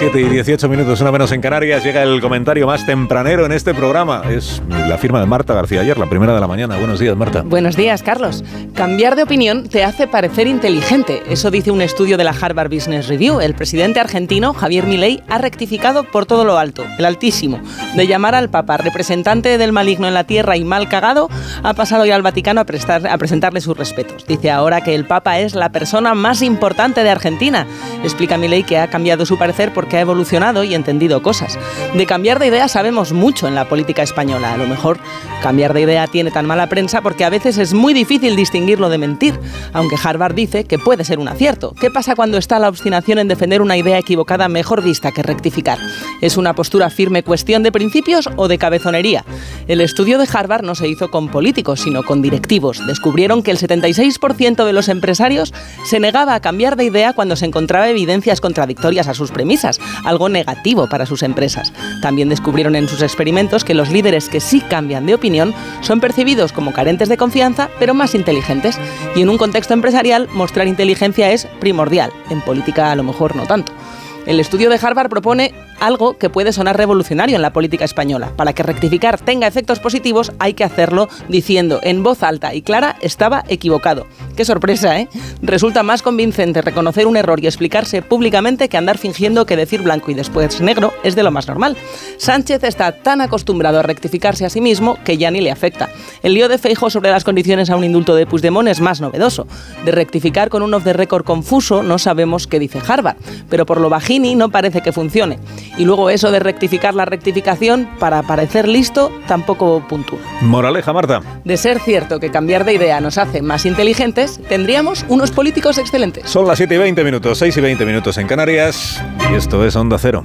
7 y 18 minutos, una menos en Canarias, llega el comentario más tempranero en este programa. Es la firma de Marta García ayer, la primera de la mañana. Buenos días, Marta. Buenos días, Carlos. Cambiar de opinión te hace parecer inteligente. Eso dice un estudio de la Harvard Business Review. El presidente argentino, Javier Milei, ha rectificado por todo lo alto, el altísimo, de llamar al Papa representante del maligno en la tierra y mal cagado, ha pasado ya al Vaticano a, prestar, a presentarle sus respetos. Dice ahora que el Papa es la persona más importante de Argentina. Explica Milei que ha cambiado su parecer porque ha evolucionado y entendido cosas. De cambiar de idea sabemos mucho en la política española. A lo mejor cambiar de idea tiene tan mala prensa porque a veces es muy difícil distinguirlo de mentir, aunque Harvard dice que puede ser un acierto. ¿Qué pasa cuando está la obstinación en defender una idea equivocada mejor vista que rectificar? ¿Es una postura firme cuestión de principios o de cabezonería? El estudio de Harvard no se hizo con políticos, sino con directivos. Descubrieron que el 76% de los empresarios se negaba a cambiar de idea cuando se encontraba evidencias contradictorias a sus premisas, algo negativo para sus empresas. También descubrieron en sus experimentos que los líderes que sí cambian de opinión son percibidos como carentes de confianza, pero más inteligentes. Y en un contexto empresarial, mostrar inteligencia es primordial. En política a lo mejor no tanto. El estudio de Harvard propone algo que puede sonar revolucionario en la política española. Para que rectificar tenga efectos positivos hay que hacerlo diciendo en voz alta y clara estaba equivocado. Qué sorpresa, ¿eh? Resulta más convincente reconocer un error y explicarse públicamente que andar fingiendo que decir blanco y después negro es de lo más normal. Sánchez está tan acostumbrado a rectificarse a sí mismo que ya ni le afecta. El lío de Feijo sobre las condiciones a un indulto de Puigdemont es más novedoso. De rectificar con un off the record confuso no sabemos qué dice Harvard, pero por lo bajini no parece que funcione. Y luego eso de rectificar la rectificación para parecer listo tampoco puntúa. Moraleja, Marta. De ser cierto que cambiar de idea nos hace más inteligentes, tendríamos unos políticos excelentes. Son las 7 y 20 minutos, 6 y 20 minutos en Canarias y esto es Onda Cero.